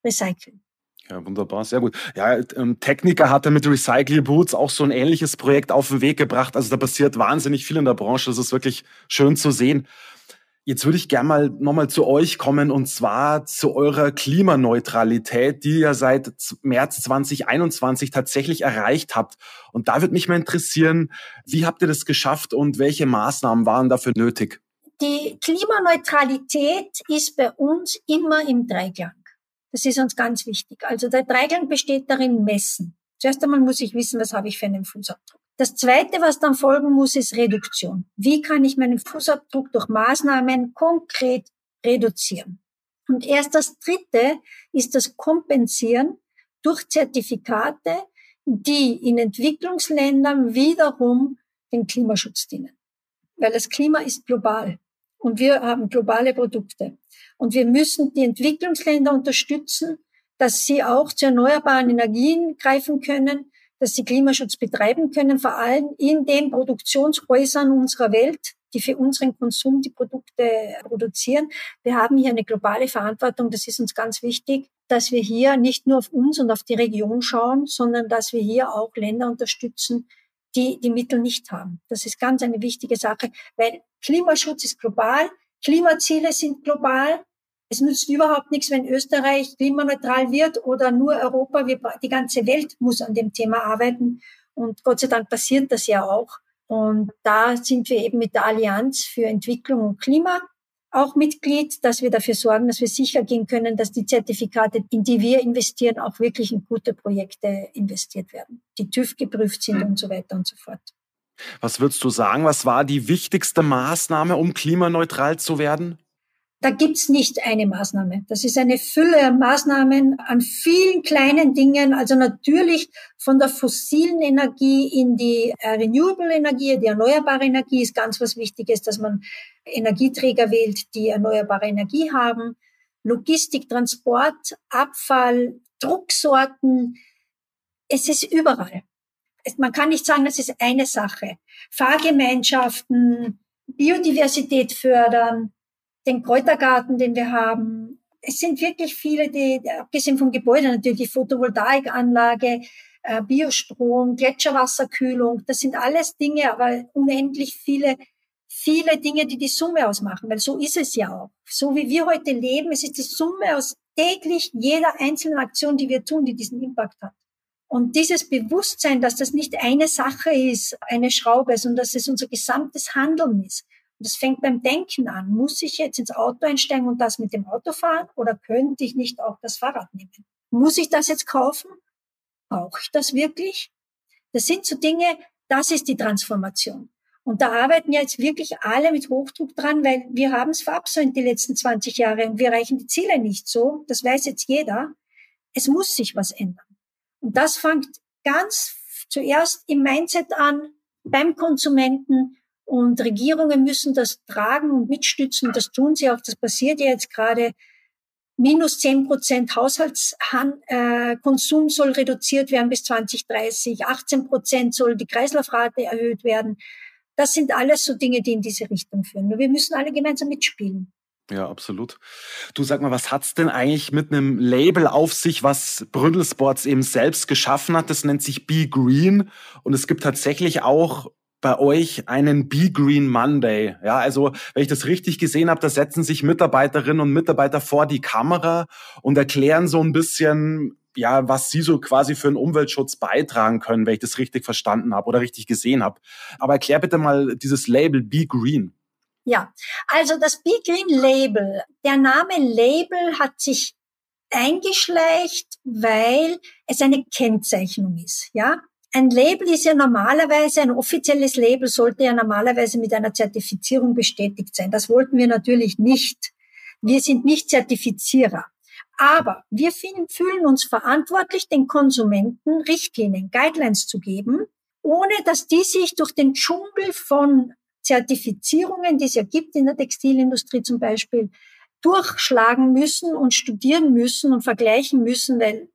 recyceln? Ja, wunderbar, sehr gut. Ja, ähm, Techniker hat er mit Recycle Boots auch so ein ähnliches Projekt auf den Weg gebracht. Also da passiert wahnsinnig viel in der Branche. Das ist wirklich schön zu sehen. Jetzt würde ich gerne mal nochmal zu euch kommen und zwar zu eurer Klimaneutralität, die ihr seit März 2021 tatsächlich erreicht habt. Und da würde mich mal interessieren, wie habt ihr das geschafft und welche Maßnahmen waren dafür nötig? Die Klimaneutralität ist bei uns immer im Dreiklang. Das ist uns ganz wichtig. Also der Dreiklang besteht darin, messen. Zuerst einmal muss ich wissen, was habe ich für einen Fußabdruck. Das Zweite, was dann folgen muss, ist Reduktion. Wie kann ich meinen Fußabdruck durch Maßnahmen konkret reduzieren? Und erst das Dritte ist das Kompensieren durch Zertifikate, die in Entwicklungsländern wiederum den Klimaschutz dienen. Weil das Klima ist global und wir haben globale Produkte. Und wir müssen die Entwicklungsländer unterstützen, dass sie auch zu erneuerbaren Energien greifen können, dass sie Klimaschutz betreiben können, vor allem in den Produktionshäusern unserer Welt, die für unseren Konsum die Produkte produzieren. Wir haben hier eine globale Verantwortung. Das ist uns ganz wichtig, dass wir hier nicht nur auf uns und auf die Region schauen, sondern dass wir hier auch Länder unterstützen, die die Mittel nicht haben. Das ist ganz eine wichtige Sache, weil Klimaschutz ist global, Klimaziele sind global es nützt überhaupt nichts, wenn Österreich klimaneutral wird oder nur Europa. Wir, die ganze Welt muss an dem Thema arbeiten. Und Gott sei Dank passiert das ja auch. Und da sind wir eben mit der Allianz für Entwicklung und Klima auch Mitglied, dass wir dafür sorgen, dass wir sicher gehen können, dass die Zertifikate, in die wir investieren, auch wirklich in gute Projekte investiert werden, die TÜV geprüft sind und so weiter und so fort. Was würdest du sagen, was war die wichtigste Maßnahme, um klimaneutral zu werden? Da gibt's nicht eine Maßnahme. Das ist eine Fülle an Maßnahmen, an vielen kleinen Dingen. Also natürlich von der fossilen Energie in die äh, renewable Energie, die erneuerbare Energie ist ganz was Wichtiges, dass man Energieträger wählt, die erneuerbare Energie haben. Logistik, Transport, Abfall, Drucksorten. Es ist überall. Man kann nicht sagen, das ist eine Sache. Fahrgemeinschaften, Biodiversität fördern, den Kräutergarten, den wir haben. Es sind wirklich viele, die, abgesehen vom Gebäude natürlich, die Photovoltaikanlage, äh, Biostrom, Gletscherwasserkühlung, das sind alles Dinge, aber unendlich viele, viele Dinge, die die Summe ausmachen, weil so ist es ja auch. So wie wir heute leben, es ist die Summe aus täglich jeder einzelnen Aktion, die wir tun, die diesen Impact hat. Und dieses Bewusstsein, dass das nicht eine Sache ist, eine Schraube, sondern dass es unser gesamtes Handeln ist. Das fängt beim Denken an. Muss ich jetzt ins Auto einsteigen und das mit dem Auto fahren oder könnte ich nicht auch das Fahrrad nehmen? Muss ich das jetzt kaufen? Brauche ich das wirklich? Das sind so Dinge, das ist die Transformation. Und da arbeiten jetzt wirklich alle mit Hochdruck dran, weil wir haben es verabsäumt die letzten 20 Jahre und wir erreichen die Ziele nicht so. Das weiß jetzt jeder. Es muss sich was ändern. Und das fängt ganz zuerst im Mindset an, beim Konsumenten, und Regierungen müssen das tragen und mitstützen. Das tun sie auch. Das passiert ja jetzt gerade. Minus zehn Prozent Haushaltskonsum soll reduziert werden bis 2030. 18 Prozent soll die Kreislaufrate erhöht werden. Das sind alles so Dinge, die in diese Richtung führen. Wir müssen alle gemeinsam mitspielen. Ja, absolut. Du sag mal, was hat's denn eigentlich mit einem Label auf sich, was Bründel Sports eben selbst geschaffen hat? Das nennt sich Be Green und es gibt tatsächlich auch bei euch einen Be Green Monday. Ja, also wenn ich das richtig gesehen habe, da setzen sich Mitarbeiterinnen und Mitarbeiter vor die Kamera und erklären so ein bisschen, ja, was sie so quasi für einen Umweltschutz beitragen können, wenn ich das richtig verstanden habe oder richtig gesehen habe. Aber erklär bitte mal dieses Label Be Green. Ja, also das Be Green Label, der Name Label hat sich eingeschleicht, weil es eine Kennzeichnung ist, ja. Ein Label ist ja normalerweise, ein offizielles Label sollte ja normalerweise mit einer Zertifizierung bestätigt sein. Das wollten wir natürlich nicht. Wir sind nicht Zertifizierer. Aber wir fühlen uns verantwortlich, den Konsumenten Richtlinien, Guidelines zu geben, ohne dass die sich durch den Dschungel von Zertifizierungen, die es ja gibt in der Textilindustrie zum Beispiel, durchschlagen müssen und studieren müssen und vergleichen müssen, weil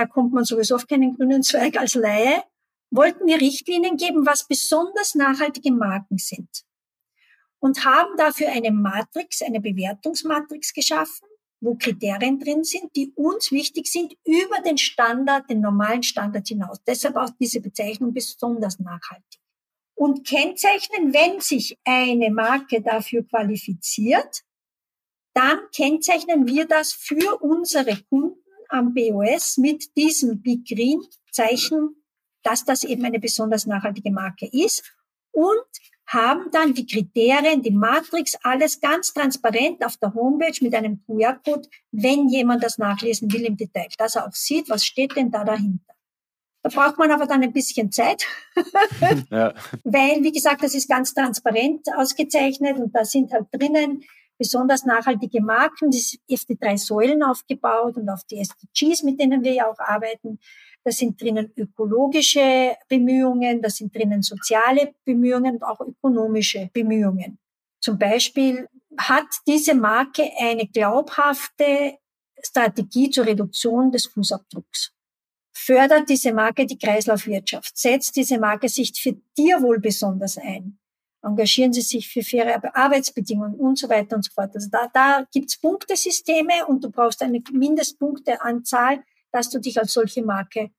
da kommt man sowieso auf keinen grünen Zweig als Laie, wollten wir Richtlinien geben, was besonders nachhaltige Marken sind. Und haben dafür eine Matrix, eine Bewertungsmatrix geschaffen, wo Kriterien drin sind, die uns wichtig sind über den Standard, den normalen Standard hinaus. Deshalb auch diese Bezeichnung besonders nachhaltig. Und kennzeichnen, wenn sich eine Marke dafür qualifiziert, dann kennzeichnen wir das für unsere Kunden am BOS mit diesem Big Green Zeichen, dass das eben eine besonders nachhaltige Marke ist und haben dann die Kriterien, die Matrix, alles ganz transparent auf der Homepage mit einem QR-Code, wenn jemand das nachlesen will im Detail, dass er auch sieht, was steht denn da dahinter. Da braucht man aber dann ein bisschen Zeit, (laughs) ja. weil, wie gesagt, das ist ganz transparent ausgezeichnet und da sind halt drinnen besonders nachhaltige Marken, das ist auf die drei Säulen aufgebaut und auf die SDGs, mit denen wir ja auch arbeiten. Da sind drinnen ökologische Bemühungen, da sind drinnen soziale Bemühungen und auch ökonomische Bemühungen. Zum Beispiel hat diese Marke eine glaubhafte Strategie zur Reduktion des Fußabdrucks. Fördert diese Marke die Kreislaufwirtschaft? Setzt diese Marke sich für Tierwohl besonders ein? Engagieren sie sich für faire Arbeitsbedingungen und so weiter und so fort. Also da, da gibt's Punktesysteme und du brauchst eine Mindestpunkteanzahl, dass du dich als solche Marke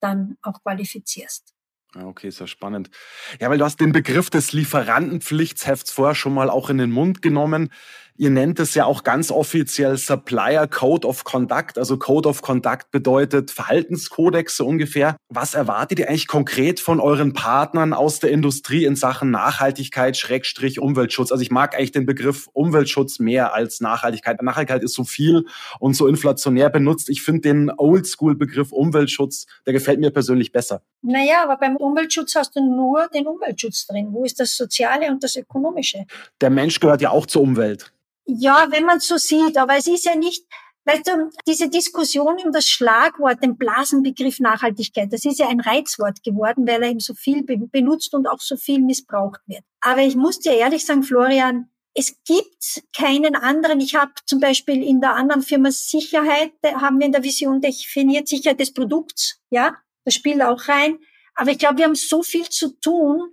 dann auch qualifizierst. Okay, sehr spannend. Ja, weil du hast den Begriff des Lieferantenpflichtshefts vorher schon mal auch in den Mund genommen. Ihr nennt es ja auch ganz offiziell Supplier Code of Conduct. Also Code of Conduct bedeutet Verhaltenskodex so ungefähr. Was erwartet ihr eigentlich konkret von euren Partnern aus der Industrie in Sachen Nachhaltigkeit, Schrägstrich, Umweltschutz? Also ich mag eigentlich den Begriff Umweltschutz mehr als Nachhaltigkeit. Nachhaltigkeit ist so viel und so inflationär benutzt. Ich finde den Oldschool-Begriff Umweltschutz, der gefällt mir persönlich besser. Naja, aber beim Umweltschutz hast du nur den Umweltschutz drin. Wo ist das Soziale und das Ökonomische? Der Mensch gehört ja auch zur Umwelt. Ja, wenn man so sieht, aber es ist ja nicht, weißt du, diese Diskussion um das Schlagwort, den Blasenbegriff Nachhaltigkeit, das ist ja ein Reizwort geworden, weil er eben so viel benutzt und auch so viel missbraucht wird. Aber ich muss dir ehrlich sagen, Florian, es gibt keinen anderen. Ich habe zum Beispiel in der anderen Firma Sicherheit, haben wir in der Vision definiert Sicherheit des Produkts, ja, das spielt auch rein. Aber ich glaube, wir haben so viel zu tun,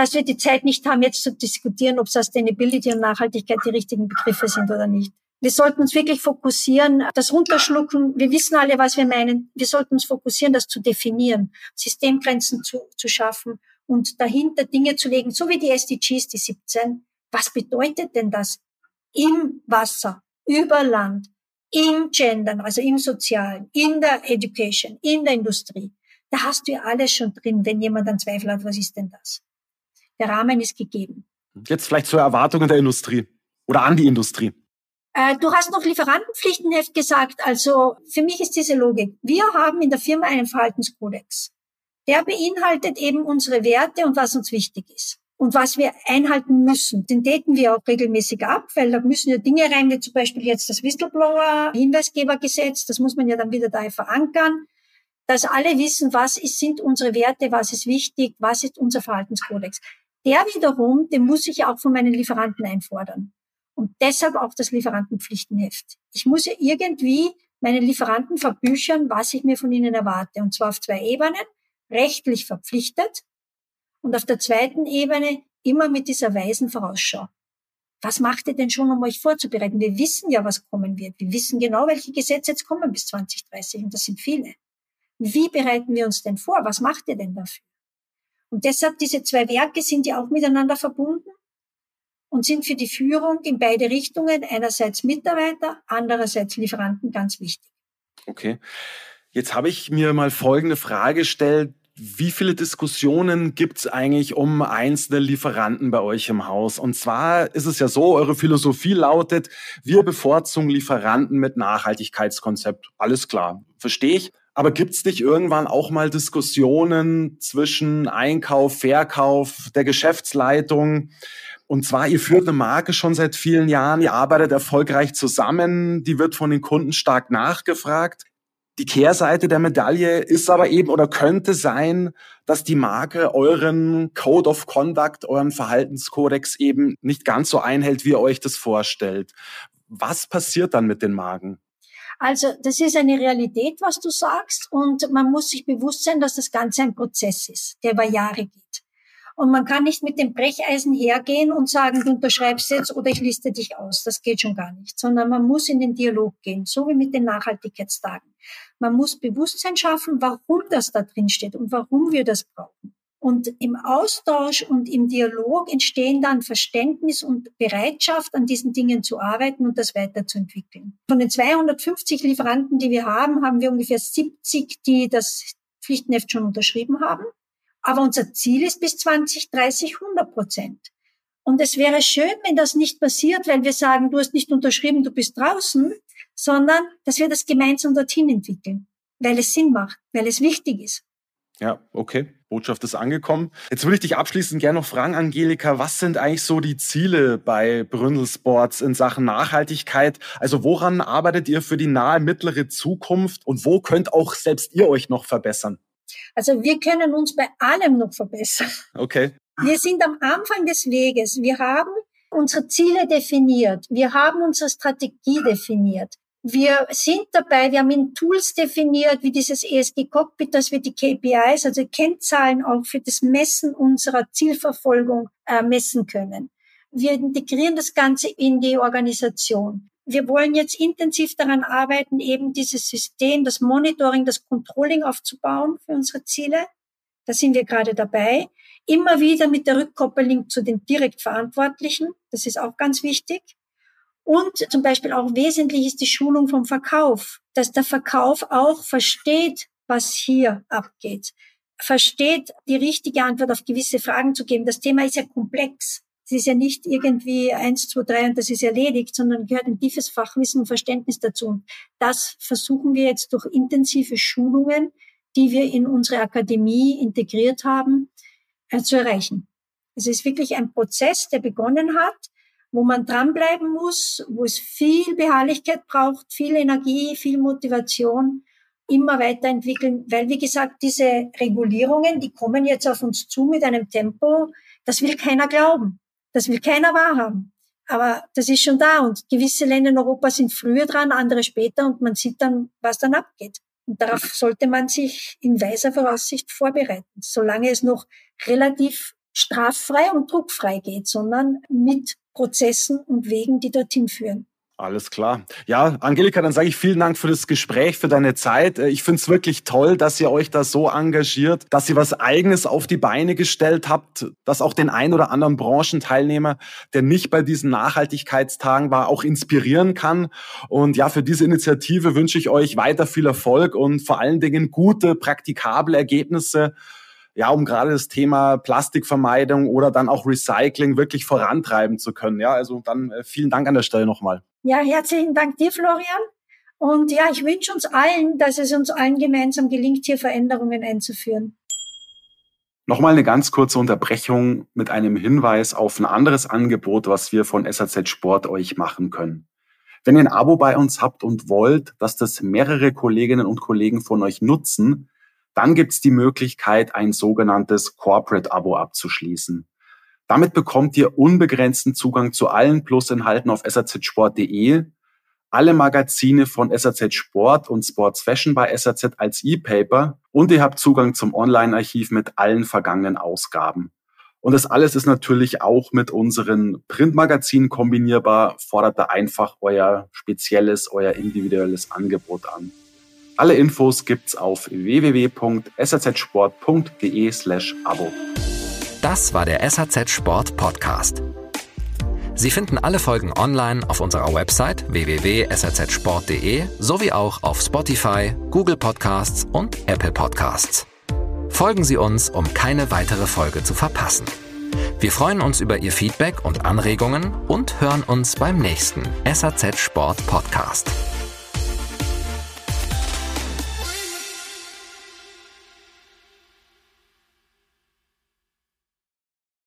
dass wir die Zeit nicht haben, jetzt zu diskutieren, ob Sustainability und Nachhaltigkeit die richtigen Begriffe sind oder nicht. Wir sollten uns wirklich fokussieren, das runterschlucken. Wir wissen alle, was wir meinen. Wir sollten uns fokussieren, das zu definieren, Systemgrenzen zu, zu schaffen und dahinter Dinge zu legen, so wie die SDGs, die 17. Was bedeutet denn das im Wasser, über Land, im Gendern, also im Sozialen, in der Education, in der Industrie? Da hast du ja alles schon drin, wenn jemand einen Zweifel hat, was ist denn das? Der Rahmen ist gegeben. Jetzt vielleicht zur Erwartungen der Industrie oder an die Industrie. Äh, du hast noch Lieferantenpflichtenheft gesagt. Also für mich ist diese Logik. Wir haben in der Firma einen Verhaltenskodex. Der beinhaltet eben unsere Werte und was uns wichtig ist und was wir einhalten müssen. Den daten wir auch regelmäßig ab, weil da müssen ja Dinge rein, wie zum Beispiel jetzt das Whistleblower-Hinweisgebergesetz, das muss man ja dann wieder da verankern, dass alle wissen, was ist, sind unsere Werte, was ist wichtig, was ist unser Verhaltenskodex. Der wiederum, den muss ich auch von meinen Lieferanten einfordern. Und deshalb auch das Lieferantenpflichtenheft. Ich muss ja irgendwie meinen Lieferanten verbüchern, was ich mir von ihnen erwarte. Und zwar auf zwei Ebenen. Rechtlich verpflichtet und auf der zweiten Ebene immer mit dieser weisen Vorausschau. Was macht ihr denn schon, um euch vorzubereiten? Wir wissen ja, was kommen wird. Wir wissen genau, welche Gesetze jetzt kommen bis 2030 und das sind viele. Wie bereiten wir uns denn vor? Was macht ihr denn dafür? Und deshalb diese zwei Werke sind ja auch miteinander verbunden und sind für die Führung in beide Richtungen, einerseits Mitarbeiter, andererseits Lieferanten, ganz wichtig. Okay. Jetzt habe ich mir mal folgende Frage gestellt. Wie viele Diskussionen gibt es eigentlich um einzelne Lieferanten bei euch im Haus? Und zwar ist es ja so, eure Philosophie lautet, wir bevorzugen Lieferanten mit Nachhaltigkeitskonzept. Alles klar, verstehe ich. Aber gibt es nicht irgendwann auch mal Diskussionen zwischen Einkauf, Verkauf, der Geschäftsleitung? Und zwar, ihr führt eine Marke schon seit vielen Jahren, ihr arbeitet erfolgreich zusammen, die wird von den Kunden stark nachgefragt. Die Kehrseite der Medaille ist aber eben oder könnte sein, dass die Marke euren Code of Conduct, euren Verhaltenskodex eben nicht ganz so einhält, wie ihr euch das vorstellt. Was passiert dann mit den Marken? Also das ist eine Realität, was du sagst, und man muss sich bewusst sein, dass das Ganze ein Prozess ist, der über Jahre geht. Und man kann nicht mit dem Brecheisen hergehen und sagen, du unterschreibst jetzt oder ich liste dich aus. Das geht schon gar nicht, sondern man muss in den Dialog gehen, so wie mit den Nachhaltigkeitstagen. Man muss Bewusstsein schaffen, warum das da drin steht und warum wir das brauchen. Und im Austausch und im Dialog entstehen dann Verständnis und Bereitschaft, an diesen Dingen zu arbeiten und das weiterzuentwickeln. Von den 250 Lieferanten, die wir haben, haben wir ungefähr 70, die das Pflichtenheft schon unterschrieben haben. Aber unser Ziel ist bis 2030 100 Prozent. Und es wäre schön, wenn das nicht passiert, weil wir sagen, du hast nicht unterschrieben, du bist draußen, sondern dass wir das gemeinsam dorthin entwickeln, weil es Sinn macht, weil es wichtig ist. Ja, okay. Botschaft ist angekommen. Jetzt würde ich dich abschließend gerne noch fragen, Angelika, was sind eigentlich so die Ziele bei Bründel Sports in Sachen Nachhaltigkeit? Also woran arbeitet ihr für die nahe mittlere Zukunft und wo könnt auch selbst ihr euch noch verbessern? Also wir können uns bei allem noch verbessern. Okay. Wir sind am Anfang des Weges. Wir haben unsere Ziele definiert. Wir haben unsere Strategie definiert. Wir sind dabei, wir haben in Tools definiert, wie dieses ESG Cockpit, dass wir die KPIs, also Kennzahlen auch für das Messen unserer Zielverfolgung äh, messen können. Wir integrieren das Ganze in die Organisation wir wollen jetzt intensiv daran arbeiten, eben dieses System, das Monitoring, das Controlling aufzubauen für unsere Ziele. Da sind wir gerade dabei. Immer wieder mit der Rückkoppelung zu den direkt Verantwortlichen. Das ist auch ganz wichtig. Und zum Beispiel auch wesentlich ist die Schulung vom Verkauf, dass der Verkauf auch versteht, was hier abgeht, versteht, die richtige Antwort auf gewisse Fragen zu geben. Das Thema ist ja komplex. Es ist ja nicht irgendwie eins, zwei, drei und das ist erledigt, sondern gehört ein tiefes Fachwissen und Verständnis dazu. Das versuchen wir jetzt durch intensive Schulungen, die wir in unsere Akademie integriert haben, äh, zu erreichen. Es ist wirklich ein Prozess, der begonnen hat, wo man dranbleiben muss, wo es viel Beharrlichkeit braucht, viel Energie, viel Motivation, immer weiterentwickeln, weil wie gesagt, diese Regulierungen, die kommen jetzt auf uns zu mit einem Tempo, das will keiner glauben. Das will keiner wahrhaben. Aber das ist schon da und gewisse Länder in Europa sind früher dran, andere später und man sieht dann, was dann abgeht. Und darauf sollte man sich in weiser Voraussicht vorbereiten, solange es noch relativ straffrei und druckfrei geht, sondern mit Prozessen und Wegen, die dorthin führen. Alles klar. Ja, Angelika, dann sage ich vielen Dank für das Gespräch, für deine Zeit. Äh, ich finde es wirklich toll, dass ihr euch da so engagiert, dass ihr was Eigenes auf die Beine gestellt habt, dass auch den ein oder anderen Branchenteilnehmer, der nicht bei diesen Nachhaltigkeitstagen war, auch inspirieren kann. Und ja, für diese Initiative wünsche ich euch weiter viel Erfolg und vor allen Dingen gute, praktikable Ergebnisse ja, um gerade das Thema Plastikvermeidung oder dann auch Recycling wirklich vorantreiben zu können. Ja, also dann äh, vielen Dank an der Stelle nochmal. Ja, herzlichen Dank dir, Florian. Und ja, ich wünsche uns allen, dass es uns allen gemeinsam gelingt, hier Veränderungen einzuführen. Nochmal eine ganz kurze Unterbrechung mit einem Hinweis auf ein anderes Angebot, was wir von SAZ Sport euch machen können. Wenn ihr ein Abo bei uns habt und wollt, dass das mehrere Kolleginnen und Kollegen von euch nutzen, dann gibt es die Möglichkeit, ein sogenanntes Corporate-Abo abzuschließen. Damit bekommt ihr unbegrenzten Zugang zu allen Plusinhalten auf sazsport.de, alle Magazine von SAZ Sport und Sports Fashion bei SAZ als E-Paper und ihr habt Zugang zum Online-Archiv mit allen vergangenen Ausgaben. Und das alles ist natürlich auch mit unseren Printmagazinen kombinierbar, fordert da einfach euer spezielles, euer individuelles Angebot an. Alle Infos gibt's auf www.sazsport.de slash Abo. Das war der SAZ Sport Podcast. Sie finden alle Folgen online auf unserer Website www.sazsport.de sowie auch auf Spotify, Google Podcasts und Apple Podcasts. Folgen Sie uns, um keine weitere Folge zu verpassen. Wir freuen uns über Ihr Feedback und Anregungen und hören uns beim nächsten SAZ Sport Podcast.